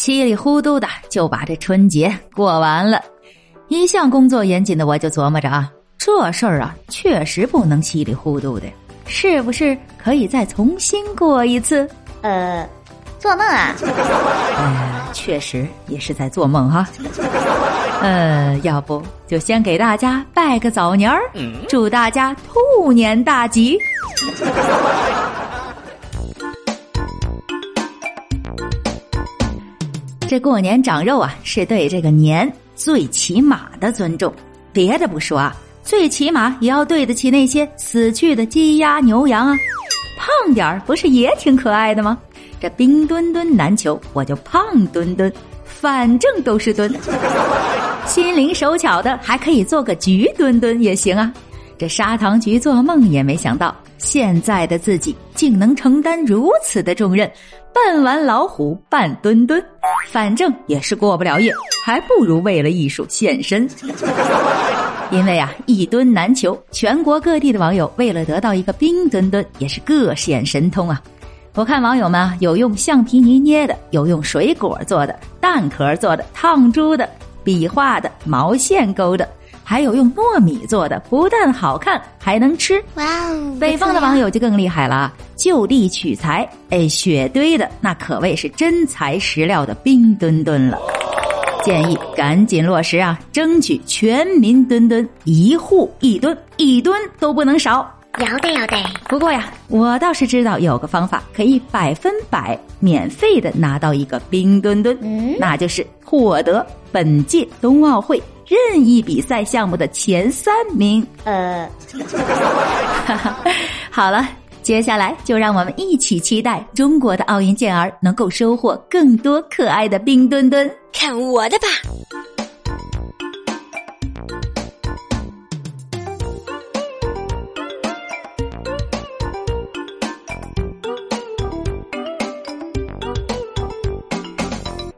稀里糊涂的就把这春节过完了，一向工作严谨的我就琢磨着啊，这事儿啊确实不能稀里糊涂的，是不是可以再重新过一次？呃，做梦啊！呃，确实也是在做梦哈。呃，要不就先给大家拜个早年儿，祝大家兔年大吉。这过年长肉啊，是对这个年最起码的尊重。别的不说啊，最起码也要对得起那些死去的鸡鸭牛羊啊。胖点儿不是也挺可爱的吗？这冰墩墩难求，我就胖墩墩，反正都是墩。心灵手巧的还可以做个橘墩墩也行啊。这砂糖橘做梦也没想到，现在的自己竟能承担如此的重任，扮完老虎扮墩墩，反正也是过不了夜，还不如为了艺术献身。因为啊，一墩难求，全国各地的网友为了得到一个冰墩墩，也是各显神通啊。我看网友们啊，有用橡皮泥捏的，有用水果做的，蛋壳做的，烫珠的，笔画的，毛线勾的，还有用糯米做的，不但好看，还能吃。哇哦！北方的网友就更厉害了啊，就地取材，哎，雪堆的那可谓是真材实料的冰墩墩了。建议赶紧落实啊，争取全民墩墩，一户一墩，一墩都不能少。要得要得，不过呀，我倒是知道有个方法可以百分百免费的拿到一个冰墩墩，嗯那就是获得本届冬奥会任意比赛项目的前三名。呃，好了，接下来就让我们一起期待中国的奥运健儿能够收获更多可爱的冰墩墩。看我的吧！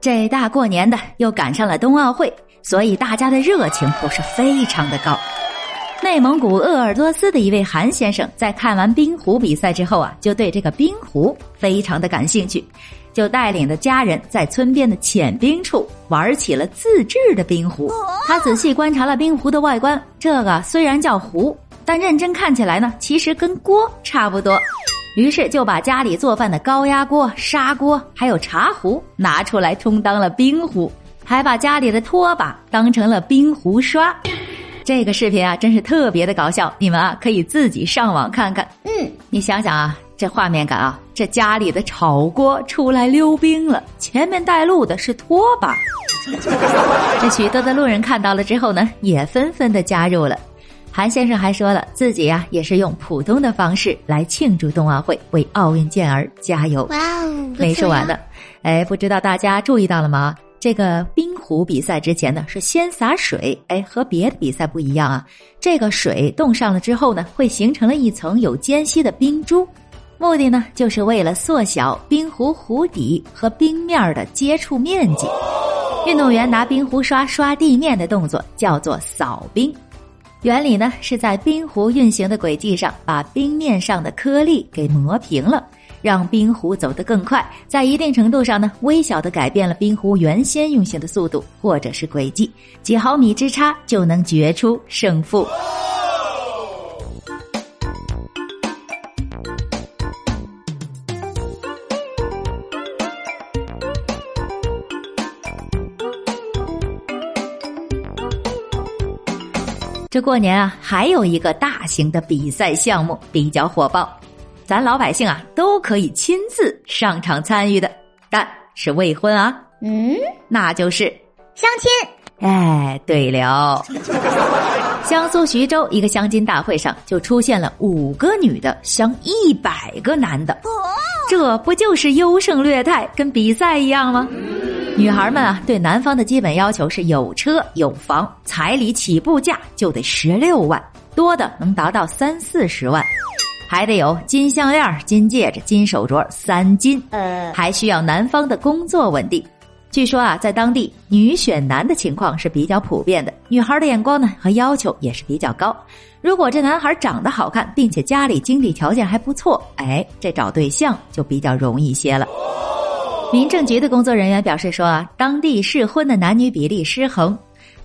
这大过年的又赶上了冬奥会，所以大家的热情都是非常的高。内蒙古鄂尔多斯的一位韩先生在看完冰壶比赛之后啊，就对这个冰壶非常的感兴趣，就带领着家人在村边的浅冰处玩起了自制的冰壶。他仔细观察了冰壶的外观，这个虽然叫壶，但认真看起来呢，其实跟锅差不多。于是就把家里做饭的高压锅、砂锅还有茶壶拿出来充当了冰壶，还把家里的拖把当成了冰壶刷。这个视频啊，真是特别的搞笑，你们啊可以自己上网看看。嗯，你想想啊，这画面感啊，这家里的炒锅出来溜冰了，前面带路的是拖把。这许多的路人看到了之后呢，也纷纷的加入了。韩先生还说了，自己呀、也是用普通的方式来庆祝冬奥会，为奥运健儿加油。哇哦！没说完呢，哎，不知道大家注意到了吗？这个冰壶比赛之前呢是先洒水，哎，和别的比赛不一样啊。这个水冻上了之后呢，会形成了一层有间隙的冰珠，目的呢就是为了缩小冰壶壶底和冰面的接触面积。运动员拿冰壶刷刷地面的动作叫做扫冰。原理呢是在冰壶运行的轨迹上，把冰面上的颗粒给磨平了，让冰壶走得更快，在一定程度上呢，微小的改变了冰壶原先运行的速度或者是轨迹，几毫米之差就能决出胜负。这过年啊，还有一个大型的比赛项目比较火爆，咱老百姓啊都可以亲自上场参与的，但是未婚啊，嗯，那就是相亲，哎，对了，江苏徐州一个相亲大会上就出现了五个女的相一百个男的，这不就是优胜劣汰，跟比赛一样吗？女孩们啊，对男方的基本要求是有车有房，彩礼起步价就得十六万，多的能达到三四十万，还得有金项链、金戒指、金手镯三金，呃，还需要男方的工作稳定。据说啊，在当地女选男的情况是比较普遍的，女孩的眼光呢和要求也是比较高。如果这男孩长得好看，并且家里经济条件还不错，哎，这找对象就比较容易些了。民政局的工作人员表示说啊，当地适婚的男女比例失衡，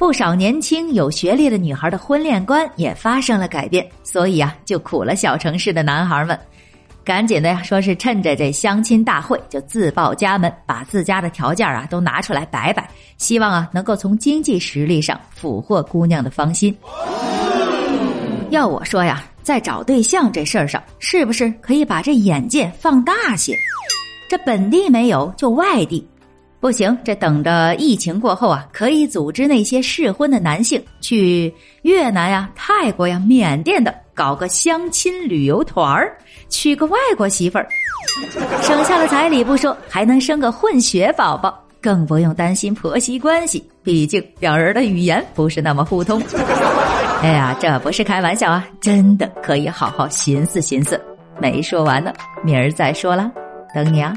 不少年轻有学历的女孩的婚恋观也发生了改变，所以啊，就苦了小城市的男孩们。赶紧的呀，说是趁着这相亲大会就自报家门，把自家的条件啊都拿出来摆摆，希望啊能够从经济实力上俘获姑娘的芳心。要我说呀，在找对象这事儿上，是不是可以把这眼界放大些？这本地没有，就外地。不行，这等着疫情过后啊，可以组织那些适婚的男性去越南呀、泰国呀、缅甸的。搞个相亲旅游团儿，娶个外国媳妇儿，省下了彩礼不说，还能生个混血宝宝，更不用担心婆媳关系。毕竟两人的语言不是那么互通。哎呀，这不是开玩笑啊，真的可以好好寻思寻思。没说完呢，明儿再说了，等你啊。